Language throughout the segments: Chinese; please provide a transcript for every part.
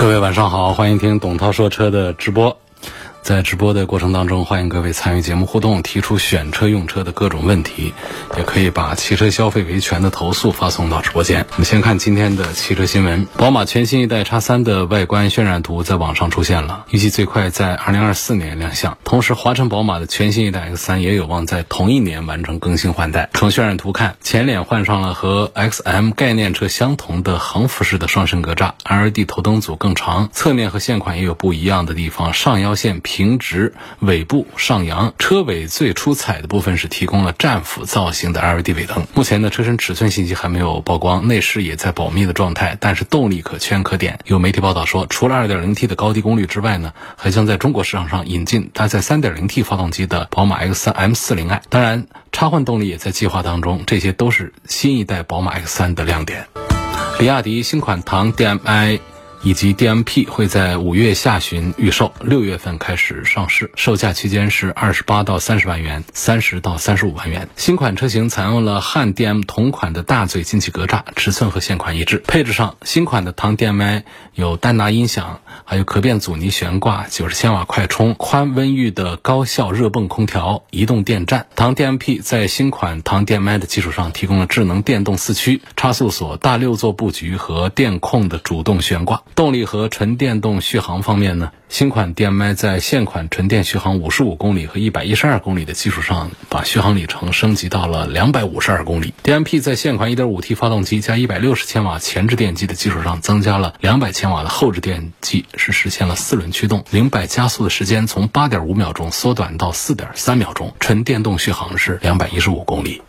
各位晚上好，欢迎听董涛说车的直播。在直播的过程当中，欢迎各位参与节目互动，提出选车用车的各种问题，也可以把汽车消费维权的投诉发送到直播间。我们先看今天的汽车新闻：宝马全新一代 X3 的外观渲染图在网上出现了，预计最快在2024年亮相。同时，华晨宝马的全新一代 X3 也有望在同一年完成更新换代。从渲染图看，前脸换上了和 XM 概念车相同的横幅式的双升格栅，LED 头灯组更长，侧面和现款也有不一样的地方，上腰线平平直，尾部上扬。车尾最出彩的部分是提供了战斧造型的 LED 尾灯。目前呢，车身尺寸信息还没有曝光，内饰也在保密的状态，但是动力可圈可点。有媒体报道说，除了 2.0T 的高低功率之外呢，还将在中国市场上引进搭载 3.0T 发动机的宝马 X3 M40i。当然，插换动力也在计划当中，这些都是新一代宝马 X3 的亮点。比亚迪新款唐 DM-i。以及 DMP 会在五月下旬预售，六月份开始上市，售价区间是二十八到三十万元，三十到三十五万元。新款车型采用了汉 DM 同款的大嘴进气格栅，尺寸和现款一致。配置上，新款的唐 DM-i 有丹拿音响，还有可变阻尼悬挂、九十千瓦快充、宽温域的高效热泵空调、移动电站。唐 DMP 在新款唐 DM-i 的基础上提供了智能电动四驱、差速锁、大六座布局和电控的主动悬挂。动力和纯电动续航方面呢，新款 DM-i 在现款纯电续航五十五公里和一百一十二公里的基础上，把续航里程升级到了两百五十二公里。DMP 在现款一点五 T 发动机加一百六十千瓦前置电机的基础上，增加了两百千瓦的后置电机，是实现了四轮驱动，零百加速的时间从八点五秒钟缩短到四点三秒钟，纯电动续航是两百一十五公里。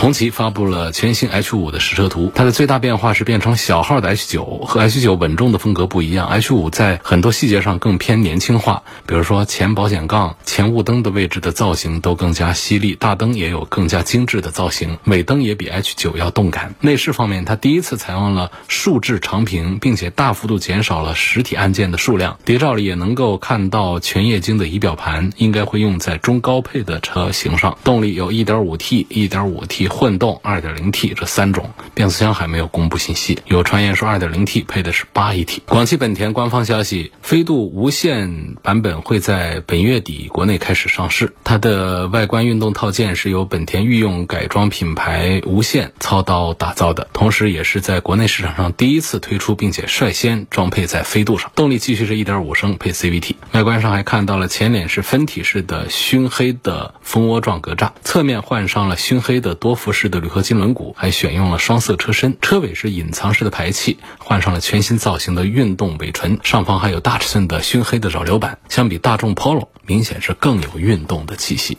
红旗发布了全新 H 五的实车图，它的最大变化是变成小号的 H 九，和 H 九稳重的风格不一样。H 五在很多细节上更偏年轻化，比如说前保险杠、前雾灯的位置的造型都更加犀利，大灯也有更加精致的造型，尾灯也比 H 九要动感。内饰方面，它第一次采用了竖置长屏，并且大幅度减少了实体按键的数量。谍照里也能够看到全液晶的仪表盘，应该会用在中高配的车型上。动力有 1.5T、1.5T。混动 2.0T 这三种变速箱还没有公布信息，有传言说 2.0T 配的是八 AT。广汽本田官方消息，飞度无线版本会在本月底国内内开始上市。它的外观运动套件是由本田御用改装品牌无线操刀打造的，同时也是在国内市场上第一次推出，并且率先装配在飞度上。动力继续是一点五升配 CVT。外观上还看到了前脸是分体式的熏黑的蜂窝状格栅，侧面换上了熏黑的多。辐式的铝合金轮毂，还选用了双色车身，车尾是隐藏式的排气，换上了全新造型的运动尾唇，上方还有大尺寸的熏黑的扰流板，相比大众 Polo，明显是更有运动的气息。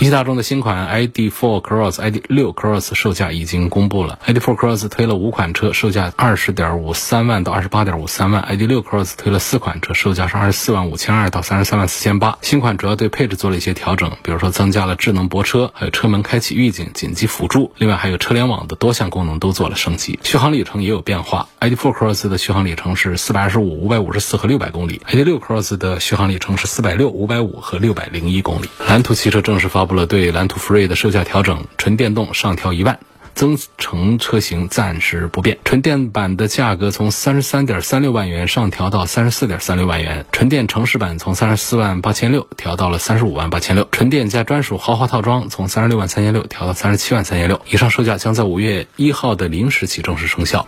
一汽大众的新款 ID.4 Cross、ID.6 Cross 售价已经公布了。ID.4 Cross 推了五款车，售价二十点五三万到二十八点五三万；ID.6 Cross 推了四款车，售价是二十四万五千二到三十三万四千八。新款主要对配置做了一些调整，比如说增加了智能泊车，还有车门开启预警、紧急辅助，另外还有车联网的多项功能都做了升级。续航里程也有变化，ID.4 Cross 的续航里程是四百二十五、五百五十四和六百公里；ID.6 Cross 的续航里程是四百六、五百五和六百零一公里。蓝图车正式发布了对蓝图 Free 的售价调整，纯电动上调一万，增程车型暂时不变。纯电版的价格从三十三点三六万元上调到三十四点三六万元，纯电城市版从三十四万八千六调到了三十五万八千六，纯电加专属豪华套装从三十六万三千六调到三十七万三千六。以上售价将在五月一号的零时起正式生效。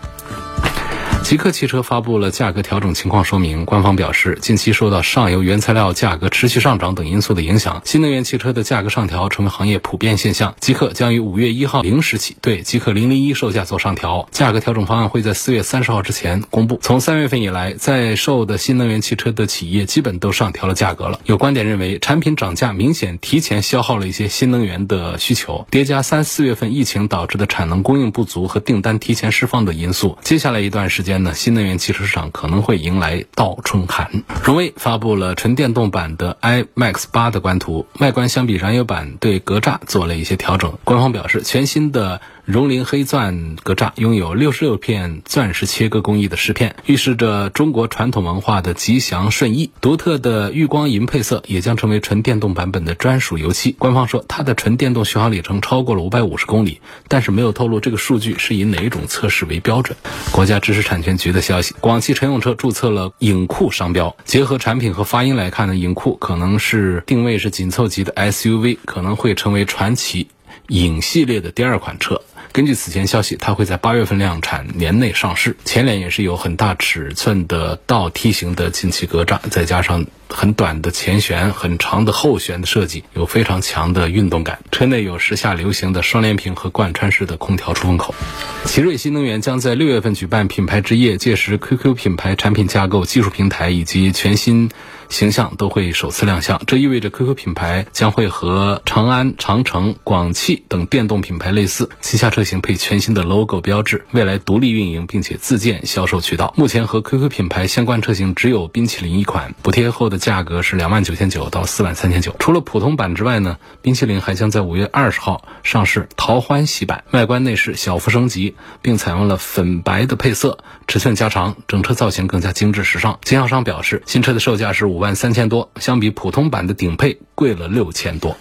极客汽车发布了价格调整情况说明。官方表示，近期受到上游原材料价格持续上涨等因素的影响，新能源汽车的价格上调成为行业普遍现象。极客将于五月一号零时起对极客零零一售价做上调，价格调整方案会在四月三十号之前公布。从三月份以来，在售的新能源汽车的企业基本都上调了价格了。有观点认为，产品涨价明显提前消耗了一些新能源的需求，叠加三四月份疫情导致的产能供应不足和订单提前释放的因素，接下来一段时间。新能源汽车市场可能会迎来倒春寒。荣威发布了纯电动版的 iMax 八的官图，外观相比燃油版对格栅做了一些调整。官方表示，全新的。荣麟黑钻格栅拥有六十六片钻石切割工艺的饰片，预示着中国传统文化的吉祥顺意。独特的玉光银配色也将成为纯电动版本的专属油漆。官方说，它的纯电动续航里程超过了五百五十公里，但是没有透露这个数据是以哪种测试为标准。国家知识产权局的消息，广汽乘用车注册了影酷商标。结合产品和发音来看呢，影酷可能是定位是紧凑级的 SUV，可能会成为传祺影系列的第二款车。根据此前消息，它会在八月份量产，年内上市。前脸也是有很大尺寸的倒梯形的进气格栅，再加上很短的前悬、很长的后悬的设计，有非常强的运动感。车内有时下流行的双联屏和贯穿式的空调出风口。奇瑞新能源将在六月份举办品牌之夜，届时 QQ 品牌产品架构、技术平台以及全新。形象都会首次亮相，这意味着 QQ 品牌将会和长安、长城、广汽等电动品牌类似，旗下车型配全新的 logo 标志，未来独立运营，并且自建销售渠道。目前和 QQ 品牌相关车型只有冰淇淋一款，补贴后的价格是两万九千九到四万三千九。除了普通版之外呢，冰淇淋还将在五月二十号上市桃欢喜版，外观内饰小幅升级，并采用了粉白的配色，尺寸加长，整车造型更加精致时尚。经销商表示，新车的售价是五。万三千多，相比普通版的顶配贵了六千多。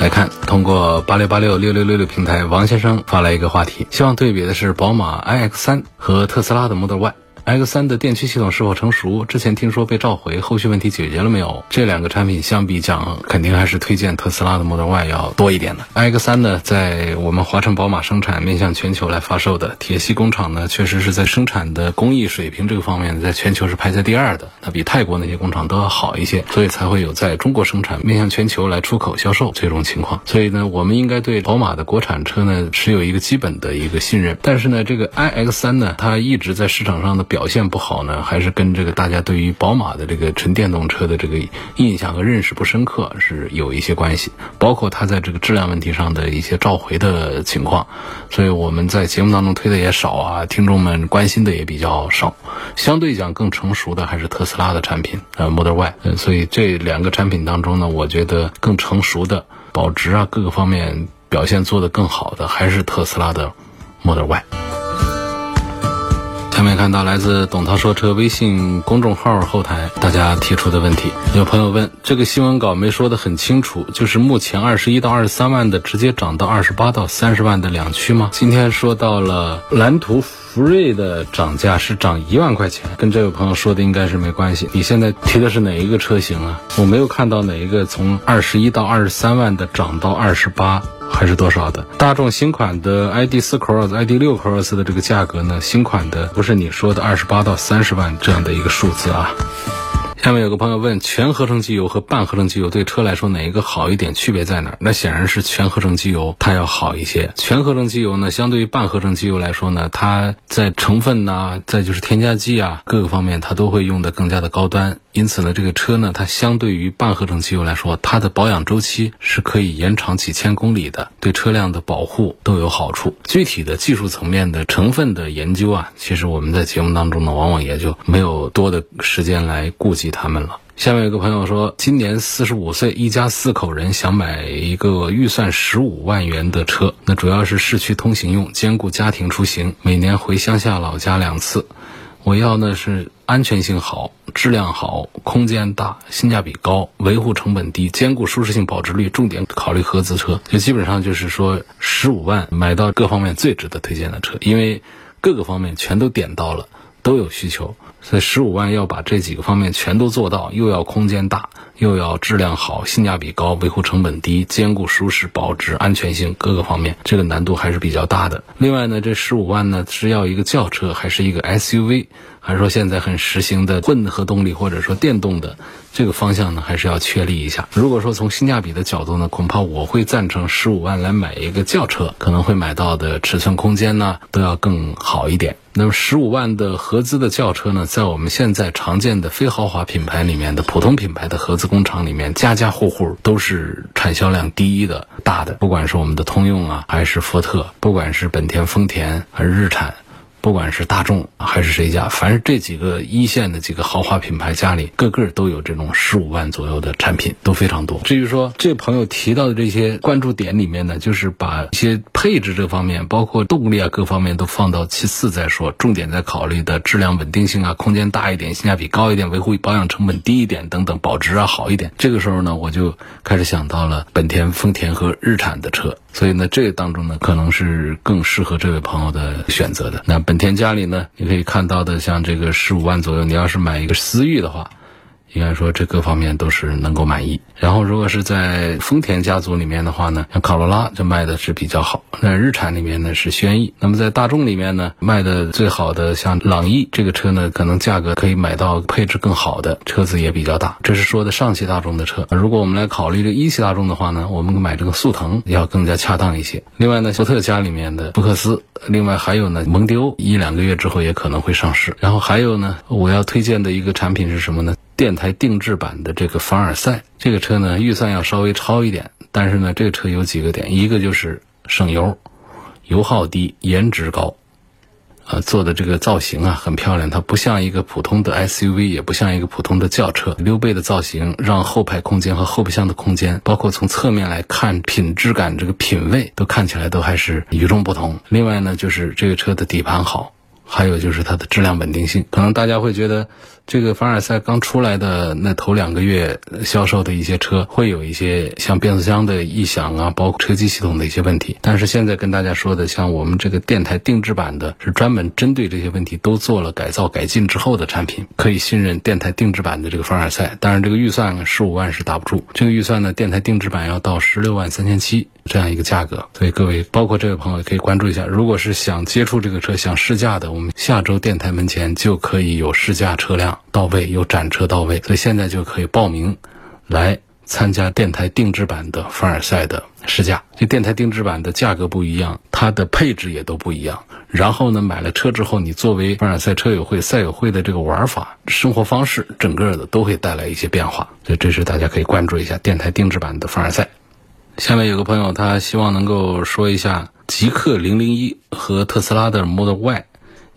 来看，通过八六八六六六六六平台，王先生发来一个话题，希望对比的是宝马 iX 三和特斯拉的 Model Y。X 三的电驱系统是否成熟？之前听说被召回，后续问题解决了没有？这两个产品相比讲，肯定还是推荐特斯拉的 Model Y 要多一点的。X 三呢，在我们华晨宝马生产，面向全球来发售的。铁西工厂呢，确实是在生产的工艺水平这个方面，在全球是排在第二的，那比泰国那些工厂都要好一些，所以才会有在中国生产，面向全球来出口销售这种情况。所以呢，我们应该对宝马的国产车呢持有一个基本的一个信任。但是呢，这个 iX 三呢，它一直在市场上的。表现不好呢，还是跟这个大家对于宝马的这个纯电动车的这个印象和认识不深刻是有一些关系，包括它在这个质量问题上的一些召回的情况，所以我们在节目当中推的也少啊，听众们关心的也比较少。相对讲更成熟的还是特斯拉的产品，呃，Model Y。所以这两个产品当中呢，我觉得更成熟的保值啊各个方面表现做得更好的还是特斯拉的 Model Y。下面看到来自董涛说车微信公众号后台大家提出的问题，有朋友问这个新闻稿没说的很清楚，就是目前二十一到二十三万的直接涨到二十八到三十万的两驱吗？今天说到了蓝图福瑞的涨价是涨一万块钱，跟这位朋友说的应该是没关系。你现在提的是哪一个车型啊？我没有看到哪一个从二十一到二十三万的涨到二十八。还是多少的？大众新款的 ID 四 Cross、ID 六 Cross 的这个价格呢？新款的不是你说的二十八到三十万这样的一个数字啊。下面有个朋友问：全合成机油和半合成机油对车来说哪一个好一点？区别在哪儿？那显然是全合成机油它要好一些。全合成机油呢，相对于半合成机油来说呢，它在成分呐，再就是添加剂啊，各个方面它都会用的更加的高端。因此呢，这个车呢，它相对于半合成机油来说，它的保养周期是可以延长几千公里的，对车辆的保护都有好处。具体的技术层面的成分的研究啊，其实我们在节目当中呢，往往也就没有多的时间来顾及。他们了。下面有个朋友说，今年四十五岁，一家四口人想买一个预算十五万元的车，那主要是市区通行用，兼顾家庭出行，每年回乡下老家两次。我要的是安全性好、质量好、空间大、性价比高、维护成本低、兼顾舒适性、保值率，重点考虑合资车。就基本上就是说，十五万买到各方面最值得推荐的车，因为各个方面全都点到了，都有需求。所以十五万要把这几个方面全都做到，又要空间大，又要质量好、性价比高、维护成本低、兼顾舒适、保值、安全性各个方面，这个难度还是比较大的。另外呢，这十五万呢是要一个轿车，还是一个 SUV？还是说现在很实行的混合动力或者说电动的这个方向呢，还是要确立一下。如果说从性价比的角度呢，恐怕我会赞成十五万来买一个轿车，可能会买到的尺寸、空间呢都要更好一点。那么十五万的合资的轿车呢，在我们现在常见的非豪华品牌里面的普通品牌的合资工厂里面，家家户户都是产销量第一的大的，不管是我们的通用啊，还是福特，不管是本田、丰田还是日产。不管是大众还是谁家，凡是这几个一线的几个豪华品牌家里，个个都有这种十五万左右的产品，都非常多。至于说这朋友提到的这些关注点里面呢，就是把一些配置这方面，包括动力啊各方面都放到其次再说，重点在考虑的质量稳定性啊，空间大一点，性价比高一点，维护保养成本低一点等等，保值啊好一点。这个时候呢，我就开始想到了本田、丰田和日产的车。所以呢，这个当中呢，可能是更适合这位朋友的选择的。那本田家里呢，你可以看到的，像这个十五万左右，你要是买一个思域的话。应该说这各方面都是能够满意。然后如果是在丰田家族里面的话呢，像卡罗拉就卖的是比较好。那日产里面呢是轩逸。那么在大众里面呢，卖的最好的像朗逸这个车呢，可能价格可以买到配置更好的车子也比较大。这是说的上汽大众的车。如果我们来考虑这一汽大众的话呢，我们买这个速腾要更加恰当一些。另外呢，福特家里面的福克斯，另外还有呢蒙迪欧，一两个月之后也可能会上市。然后还有呢，我要推荐的一个产品是什么呢？电台定制版的这个凡尔赛，这个车呢预算要稍微超一点，但是呢这个车有几个点，一个就是省油，油耗低，颜值高，啊做的这个造型啊很漂亮，它不像一个普通的 SUV，也不像一个普通的轿车，溜背的造型让后排空间和后备箱的空间，包括从侧面来看品质感这个品味都看起来都还是与众不同。另外呢就是这个车的底盘好。还有就是它的质量稳定性，可能大家会觉得，这个凡尔赛刚出来的那头两个月销售的一些车，会有一些像变速箱的异响啊，包括车机系统的一些问题。但是现在跟大家说的，像我们这个电台定制版的，是专门针对这些问题都做了改造改进之后的产品，可以信任电台定制版的这个凡尔赛。当然，这个预算十五万是打不住，这个预算呢，电台定制版要到十六万三千七。这样一个价格，所以各位，包括这位朋友可以关注一下。如果是想接触这个车、想试驾的，我们下周电台门前就可以有试驾车辆到位，有展车到位，所以现在就可以报名来参加电台定制版的凡尔赛的试驾。这电台定制版的价格不一样，它的配置也都不一样。然后呢，买了车之后，你作为凡尔赛车友会、赛友会的这个玩法、生活方式，整个的都会带来一些变化。所以这是大家可以关注一下电台定制版的凡尔赛。下面有个朋友，他希望能够说一下极氪零零一和特斯拉的 Model Y。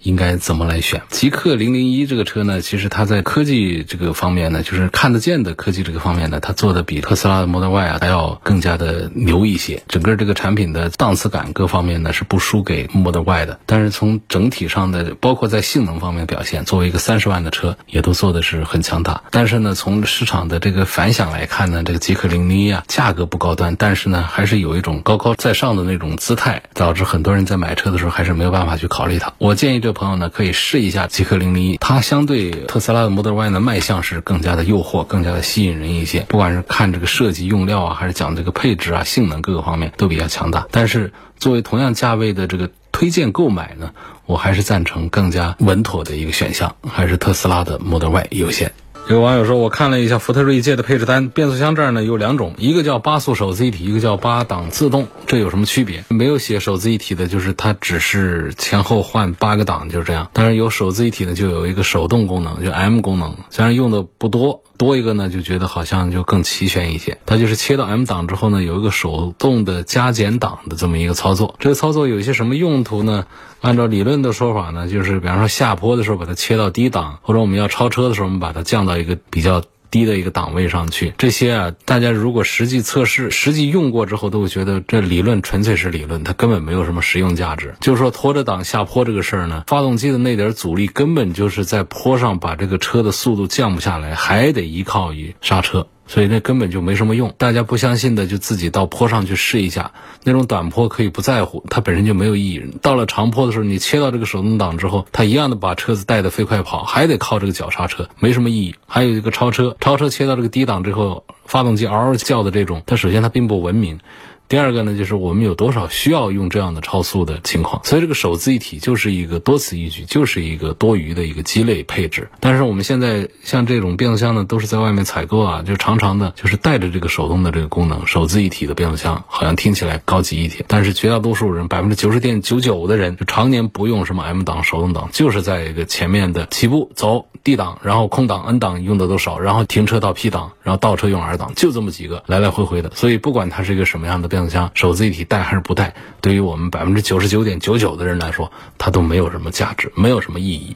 应该怎么来选？极氪零零一这个车呢？其实它在科技这个方面呢，就是看得见的科技这个方面呢，它做的比特斯拉的 Model Y 啊还要更加的牛一些。整个这个产品的档次感各方面呢是不输给 Model Y 的。但是从整体上的，包括在性能方面表现，作为一个三十万的车，也都做的是很强大。但是呢，从市场的这个反响来看呢，这个极氪零零一啊，价格不高端，但是呢，还是有一种高高在上的那种姿态，导致很多人在买车的时候还是没有办法去考虑它。我建议这。朋友呢，可以试一下极氪零零一，它相对特斯拉的 Model Y 的卖相是更加的诱惑，更加的吸引人一些。不管是看这个设计用料啊，还是讲这个配置啊、性能各个方面都比较强大。但是作为同样价位的这个推荐购买呢，我还是赞成更加稳妥的一个选项，还是特斯拉的 Model Y 优先。有网友说，我看了一下福特锐界的配置单，变速箱这儿呢有两种，一个叫八速手自一体，一个叫八档自动，这有什么区别？没有写手自一体的，就是它只是前后换八个档，就是这样。但是有手自一体的，就有一个手动功能，就 M 功能，虽然用的不多。多一个呢，就觉得好像就更齐全一些。它就是切到 M 档之后呢，有一个手动的加减档的这么一个操作。这个操作有一些什么用途呢？按照理论的说法呢，就是比方说下坡的时候把它切到低档，或者我们要超车的时候，我们把它降到一个比较。低的一个档位上去，这些啊，大家如果实际测试、实际用过之后，都会觉得这理论纯粹是理论，它根本没有什么实用价值。就是说，拖着档下坡这个事儿呢，发动机的那点阻力根本就是在坡上把这个车的速度降不下来，还得依靠于刹车。所以那根本就没什么用，大家不相信的就自己到坡上去试一下，那种短坡可以不在乎，它本身就没有意义。到了长坡的时候，你切到这个手动挡之后，它一样的把车子带的飞快跑，还得靠这个脚刹车，没什么意义。还有一个超车，超车切到这个低档之后，发动机嗷嗷叫的这种，它首先它并不文明。第二个呢，就是我们有多少需要用这样的超速的情况，所以这个手自一体就是一个多此一举，就是一个多余的一个鸡肋配置。但是我们现在像这种变速箱呢，都是在外面采购啊，就常常的就是带着这个手动的这个功能，手自一体的变速箱，好像听起来高级一点。但是绝大多数人，百分之九十点九九的人，就常年不用什么 M 档、手动挡，就是在一个前面的起步走 D 档，然后空档 N 档用的都少，然后停车到 P 档，然后倒车用 R 档，就这么几个来来回回的。所以不管它是一个什么样的。变速箱手自一体带还是不带，对于我们百分之九十九点九九的人来说，它都没有什么价值，没有什么意义。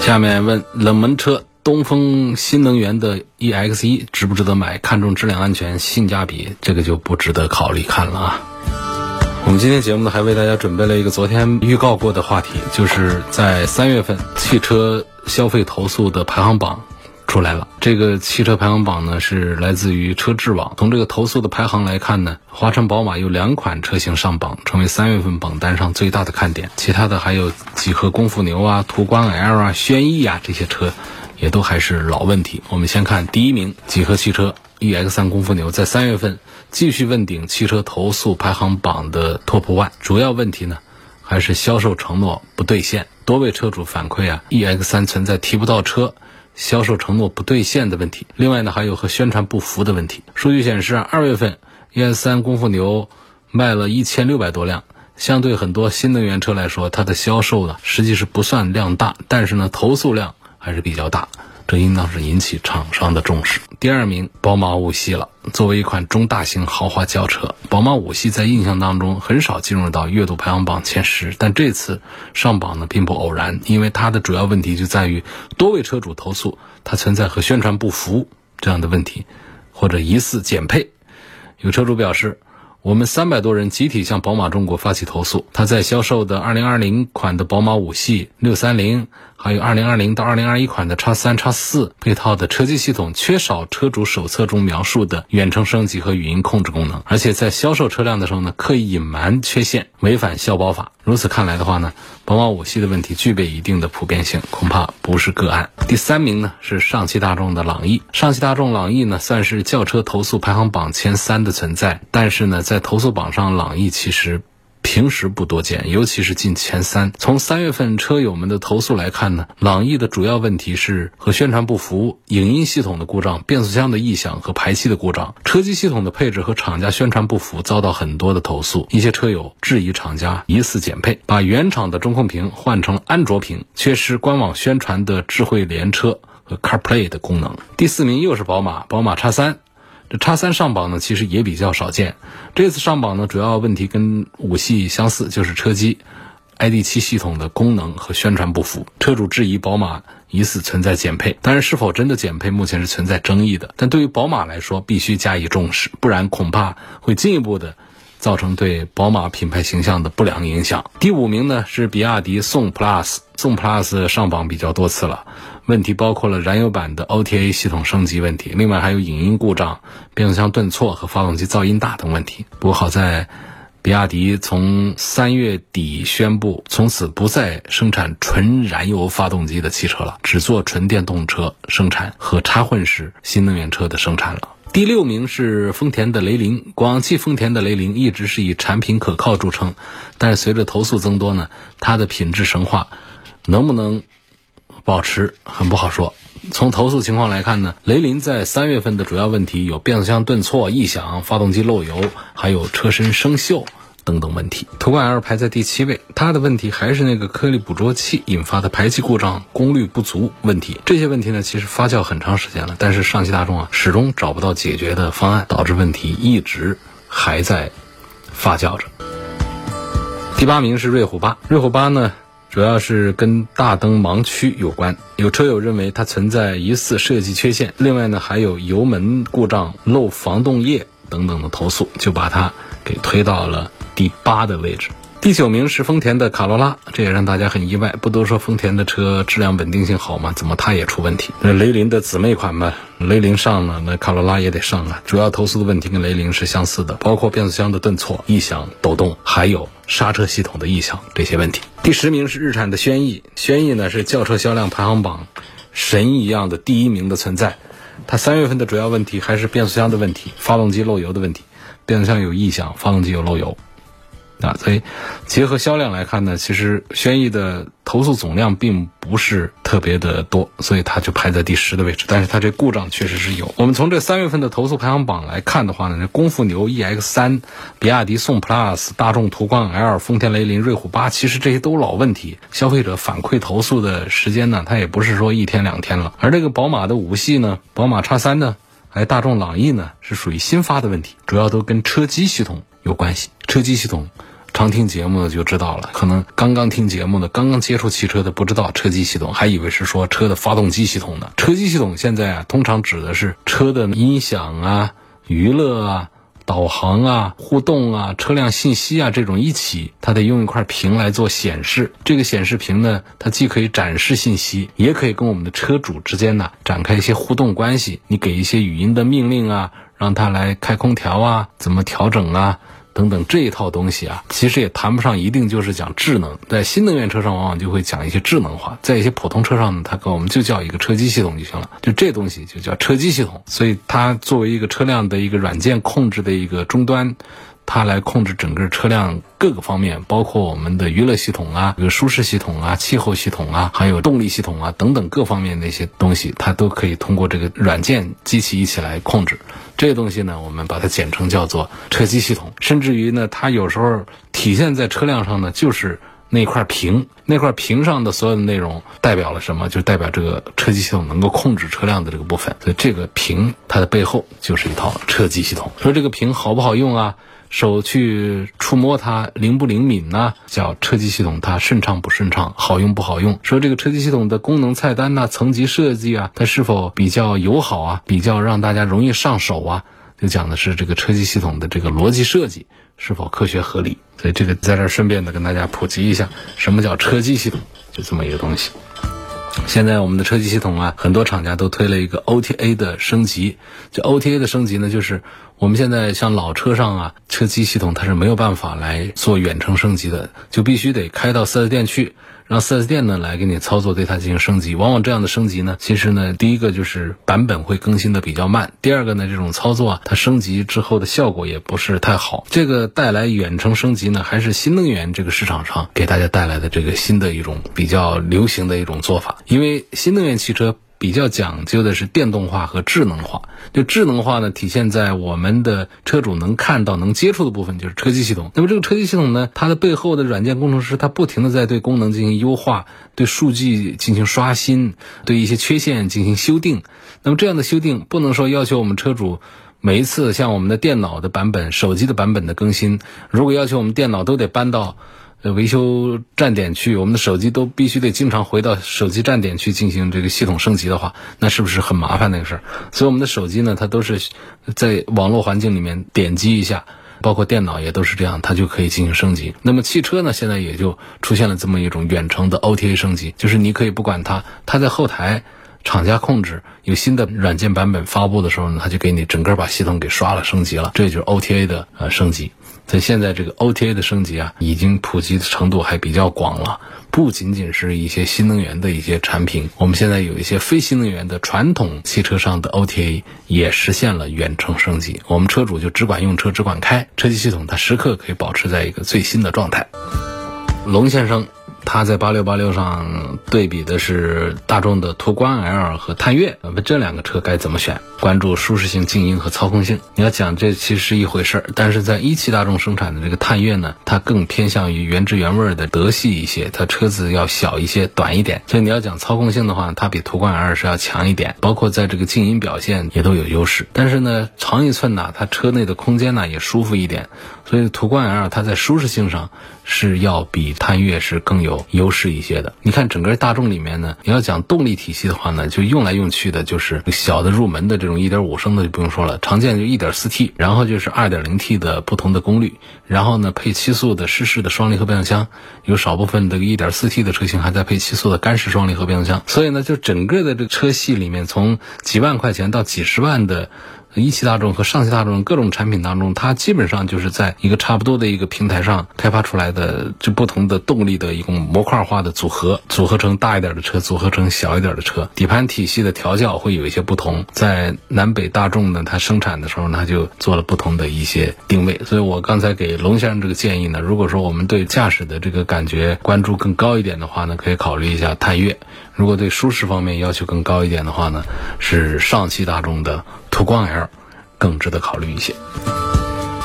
下面问冷门车东风新能源的 EX1 值不值得买？看重质量、安全、性价比，这个就不值得考虑看了啊。我们今天节目呢，还为大家准备了一个昨天预告过的话题，就是在三月份汽车消费投诉的排行榜。出来了，这个汽车排行榜呢是来自于车质网。从这个投诉的排行来看呢，华晨宝马有两款车型上榜，成为三月份榜单上最大的看点。其他的还有几何功夫牛啊、途观 L 啊、轩逸啊这些车，也都还是老问题。我们先看第一名，几何汽车 EX3 功夫牛，在三月份继续问鼎汽车投诉排行榜的 Top One。主要问题呢，还是销售承诺不兑现。多位车主反馈啊，EX3 存在提不到车。销售承诺不兑现的问题，另外呢还有和宣传不符的问题。数据显示啊，二月份 ES3 功夫牛卖了一千六百多辆，相对很多新能源车来说，它的销售呢实际是不算量大，但是呢投诉量还是比较大。这应当是引起厂商的重视。第二名，宝马五系了。作为一款中大型豪华轿车，宝马五系在印象当中很少进入到月度排行榜前十，但这次上榜呢并不偶然，因为它的主要问题就在于多位车主投诉它存在和宣传不符这样的问题，或者疑似减配。有车主表示。我们三百多人集体向宝马中国发起投诉，他在销售的二零二零款的宝马五系、六三零，还有二零二零到二零二一款的叉三、叉四配套的车机系统缺少车主手册中描述的远程升级和语音控制功能，而且在销售车辆的时候呢，刻意隐瞒缺陷，违反消保法。如此看来的话呢，宝马五系的问题具备一定的普遍性，恐怕不是个案。第三名呢是上汽大众的朗逸，上汽大众朗逸呢算是轿车投诉排行榜前三的存在，但是呢在投诉榜上，朗逸其实。平时不多见，尤其是进前三。从三月份车友们的投诉来看呢，朗逸的主要问题是和宣传不符、影音系统的故障、变速箱的异响和排气的故障、车机系统的配置和厂家宣传不符，遭到很多的投诉。一些车友质疑厂家疑似减配，把原厂的中控屏换成了安卓屏，缺失官网宣传的智慧联车和 CarPlay 的功能。第四名又是宝马，宝马叉三。这叉三上榜呢，其实也比较少见。这次上榜呢，主要问题跟五系相似，就是车机 ID.7 系统的功能和宣传不符。车主质疑宝马疑似存在减配，但是是否真的减配，目前是存在争议的。但对于宝马来说，必须加以重视，不然恐怕会进一步的造成对宝马品牌形象的不良影响。第五名呢是比亚迪宋 PLUS，宋 PLUS 上榜比较多次了。问题包括了燃油版的 OTA 系统升级问题，另外还有影音故障、变速箱顿挫和发动机噪音大等问题。不过好在，比亚迪从三月底宣布从此不再生产纯燃油发动机的汽车了，只做纯电动车生产和插混式新能源车的生产了。第六名是丰田的雷凌，广汽丰田的雷凌一直是以产品可靠著称，但是随着投诉增多呢，它的品质神话能不能？保持很不好说。从投诉情况来看呢，雷凌在三月份的主要问题有变速箱顿挫、异响、发动机漏油，还有车身生锈等等问题。途观 L 排在第七位，它的问题还是那个颗粒捕捉器引发的排气故障、功率不足问题。这些问题呢，其实发酵很长时间了，但是上汽大众啊，始终找不到解决的方案，导致问题一直还在发酵着。第八名是瑞虎八，瑞虎八呢？主要是跟大灯盲区有关，有车友认为它存在疑似设计缺陷，另外呢还有油门故障、漏防冻液等等的投诉，就把它给推到了第八的位置。第九名是丰田的卡罗拉，这也让大家很意外。不都说丰田的车质量稳定性好吗？怎么它也出问题？那雷凌的姊妹款嘛，雷凌上了，那卡罗拉也得上啊。主要投诉的问题跟雷凌是相似的，包括变速箱的顿挫、异响、抖动，还有刹车系统的异响这些问题。第十名是日产的轩逸，轩逸呢是轿车销量排行榜神一样的第一名的存在。它三月份的主要问题还是变速箱的问题、发动机漏油的问题，变速箱有异响，发动机有漏油。啊，所以结合销量来看呢，其实轩逸的投诉总量并不是特别的多，所以它就排在第十的位置。但是它这故障确实是有。我们从这三月份的投诉排行榜来看的话呢，这功夫牛 EX 三、比亚迪宋 PLUS、大众途观 L、丰田雷凌、瑞虎八，其实这些都老问题。消费者反馈投诉的时间呢，它也不是说一天两天了。而这个宝马的五系呢，宝马叉三呢，哎，大众朗逸呢是属于新发的问题，主要都跟车机系统有关系。车机系统，常听节目的就知道了，可能刚刚听节目的、刚刚接触汽车的不知道车机系统，还以为是说车的发动机系统呢。车机系统现在啊，通常指的是车的音响啊、娱乐啊。导航啊、互动啊、车辆信息啊，这种一起，它得用一块屏来做显示。这个显示屏呢，它既可以展示信息，也可以跟我们的车主之间呢展开一些互动关系。你给一些语音的命令啊，让它来开空调啊，怎么调整啊？等等这一套东西啊，其实也谈不上一定就是讲智能，在新能源车上往往就会讲一些智能化，在一些普通车上呢，它跟我们就叫一个车机系统就行了，就这东西就叫车机系统。所以它作为一个车辆的一个软件控制的一个终端。它来控制整个车辆各个方面，包括我们的娱乐系统啊、这个舒适系统啊、气候系统啊，还有动力系统啊等等各方面的一些东西，它都可以通过这个软件机器一起来控制。这些东西呢，我们把它简称叫做车机系统。甚至于呢，它有时候体现在车辆上呢，就是那块屏，那块屏上的所有的内容代表了什么？就代表这个车机系统能够控制车辆的这个部分。所以这个屏它的背后就是一套车机系统。说这个屏好不好用啊？手去触摸它灵不灵敏呢？叫车机系统它顺畅不顺畅，好用不好用？说这个车机系统的功能菜单呐、层级设计啊，它是否比较友好啊？比较让大家容易上手啊？就讲的是这个车机系统的这个逻辑设计是否科学合理？所以这个在这儿顺便的跟大家普及一下，什么叫车机系统？就这么一个东西。现在我们的车机系统啊，很多厂家都推了一个 OTA 的升级。这 OTA 的升级呢，就是我们现在像老车上啊，车机系统它是没有办法来做远程升级的，就必须得开到 4S 店去。让 4S 店呢来给你操作，对它进行升级。往往这样的升级呢，其实呢，第一个就是版本会更新的比较慢；第二个呢，这种操作啊，它升级之后的效果也不是太好。这个带来远程升级呢，还是新能源这个市场上给大家带来的这个新的一种比较流行的一种做法。因为新能源汽车。比较讲究的是电动化和智能化。就智能化呢，体现在我们的车主能看到、能接触的部分，就是车机系统。那么这个车机系统呢，它的背后的软件工程师，他不停的在对功能进行优化，对数据进行刷新，对一些缺陷进行修订。那么这样的修订，不能说要求我们车主每一次像我们的电脑的版本、手机的版本的更新，如果要求我们电脑都得搬到。呃，维修站点去，我们的手机都必须得经常回到手机站点去进行这个系统升级的话，那是不是很麻烦那个事儿？所以我们的手机呢，它都是在网络环境里面点击一下，包括电脑也都是这样，它就可以进行升级。那么汽车呢，现在也就出现了这么一种远程的 OTA 升级，就是你可以不管它，它在后台厂家控制，有新的软件版本发布的时候呢，它就给你整个把系统给刷了升级了，这就是 OTA 的呃升级。在现在这个 OTA 的升级啊，已经普及的程度还比较广了，不仅仅是一些新能源的一些产品，我们现在有一些非新能源的传统汽车上的 OTA 也实现了远程升级，我们车主就只管用车，只管开，车机系统它时刻可以保持在一个最新的状态。龙先生。它在八六八六上对比的是大众的途观 L 和探岳，那么这两个车该怎么选？关注舒适性、静音和操控性。你要讲这其实是一回事儿，但是在一汽大众生产的这个探岳呢，它更偏向于原汁原味的德系一些，它车子要小一些、短一点。所以你要讲操控性的话，它比途观 L 是要强一点，包括在这个静音表现也都有优势。但是呢，长一寸呢，它车内的空间呢也舒服一点。所以途观 L 它在舒适性上是要比探岳是更有优势一些的。你看整个大众里面呢，你要讲动力体系的话呢，就用来用去的就是小的入门的这种1.5升的就不用说了，常见就 1.4T，然后就是 2.0T 的不同的功率，然后呢配七速的湿式的双离合变速箱，有少部分这个 1.4T 的车型还在配七速的干式双离合变速箱。所以呢，就整个的这个车系里面，从几万块钱到几十万的。一汽大众和上汽大众各种产品当中，它基本上就是在一个差不多的一个平台上开发出来的，就不同的动力的一种模块化的组合，组合成大一点的车，组合成小一点的车，底盘体系的调教会有一些不同。在南北大众呢，它生产的时候呢，就做了不同的一些定位。所以我刚才给龙先生这个建议呢，如果说我们对驾驶的这个感觉关注更高一点的话呢，可以考虑一下探岳；如果对舒适方面要求更高一点的话呢，是上汽大众的途观 L。更值得考虑一些。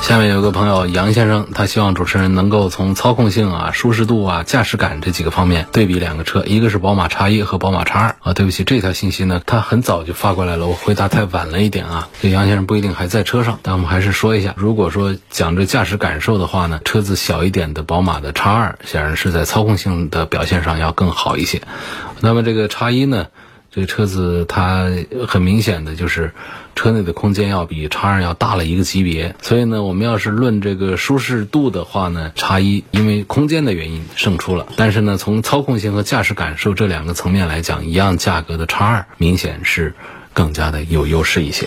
下面有个朋友杨先生，他希望主持人能够从操控性啊、舒适度啊、驾驶感这几个方面对比两个车，一个是宝马叉一和宝马叉二啊。对不起，这条信息呢，他很早就发过来了，我回答太晚了一点啊。这杨先生不一定还在车上，但我们还是说一下，如果说讲这驾驶感受的话呢，车子小一点的宝马的叉二，显然是在操控性的表现上要更好一些。那么这个叉一呢？这个车子它很明显的就是车内的空间要比叉二要大了一个级别，所以呢，我们要是论这个舒适度的话呢，叉一因为空间的原因胜出了。但是呢，从操控性和驾驶感受这两个层面来讲，一样价格的叉二明显是更加的有优势一些。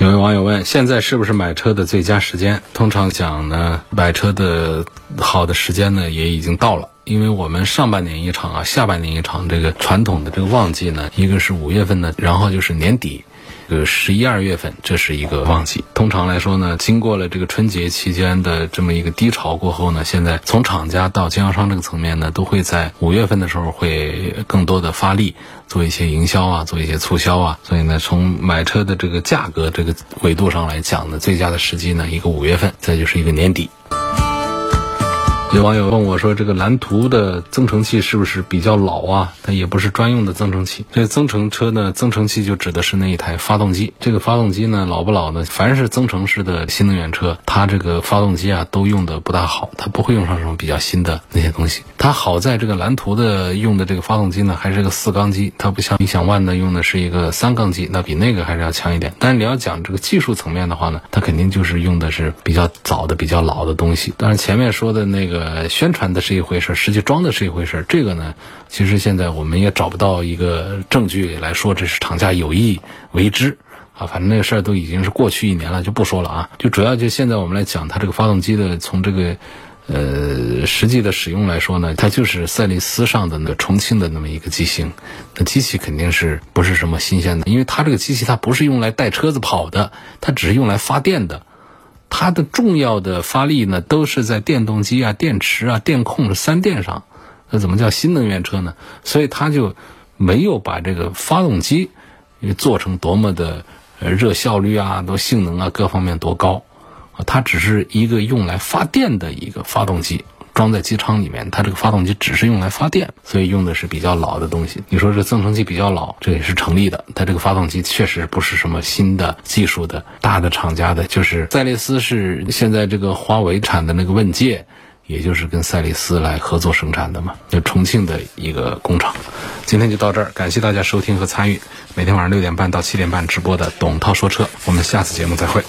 有位网友问：现在是不是买车的最佳时间？通常讲呢，买车的好的时间呢，也已经到了。因为我们上半年一场啊，下半年一场，这个传统的这个旺季呢，一个是五月份呢，然后就是年底，呃十一二月份，这是一个旺季。通常来说呢，经过了这个春节期间的这么一个低潮过后呢，现在从厂家到经销商这个层面呢，都会在五月份的时候会更多的发力，做一些营销啊，做一些促销啊。所以呢，从买车的这个价格这个维度上来讲呢，最佳的时机呢，一个五月份，再就是一个年底。有网友问我说：“这个蓝图的增程器是不是比较老啊？它也不是专用的增程器。这增程车呢，增程器就指的是那一台发动机。这个发动机呢，老不老呢？凡是增程式的新能源车，它这个发动机啊，都用的不大好，它不会用上什么比较新的那些东西。它好在这个蓝图的用的这个发动机呢，还是个四缸机，它不像理想 ONE 呢用的是一个三缸机，那比那个还是要强一点。但是你要讲这个技术层面的话呢，它肯定就是用的是比较早的、比较老的东西。但是前面说的那个。”呃，宣传的是一回事，实际装的是一回事。这个呢，其实现在我们也找不到一个证据来说这是厂家有意为之啊。反正那个事儿都已经是过去一年了，就不说了啊。就主要就现在我们来讲它这个发动机的，从这个呃实际的使用来说呢，它就是赛力斯上的那个重庆的那么一个机型。那机器肯定是不是什么新鲜的，因为它这个机器它不是用来带车子跑的，它只是用来发电的。它的重要的发力呢，都是在电动机啊、电池啊、电控三电上。那怎么叫新能源车呢？所以它就没有把这个发动机做成多么的热效率啊、多性能啊各方面多高，它只是一个用来发电的一个发动机。装在机舱里面，它这个发动机只是用来发电，所以用的是比较老的东西。你说这增程器比较老，这也是成立的。它这个发动机确实不是什么新的技术的大的厂家的，就是赛力斯是现在这个华为产的那个问界，也就是跟赛力斯来合作生产的嘛，就重庆的一个工厂。今天就到这儿，感谢大家收听和参与每天晚上六点半到七点半直播的董涛说车，我们下次节目再会。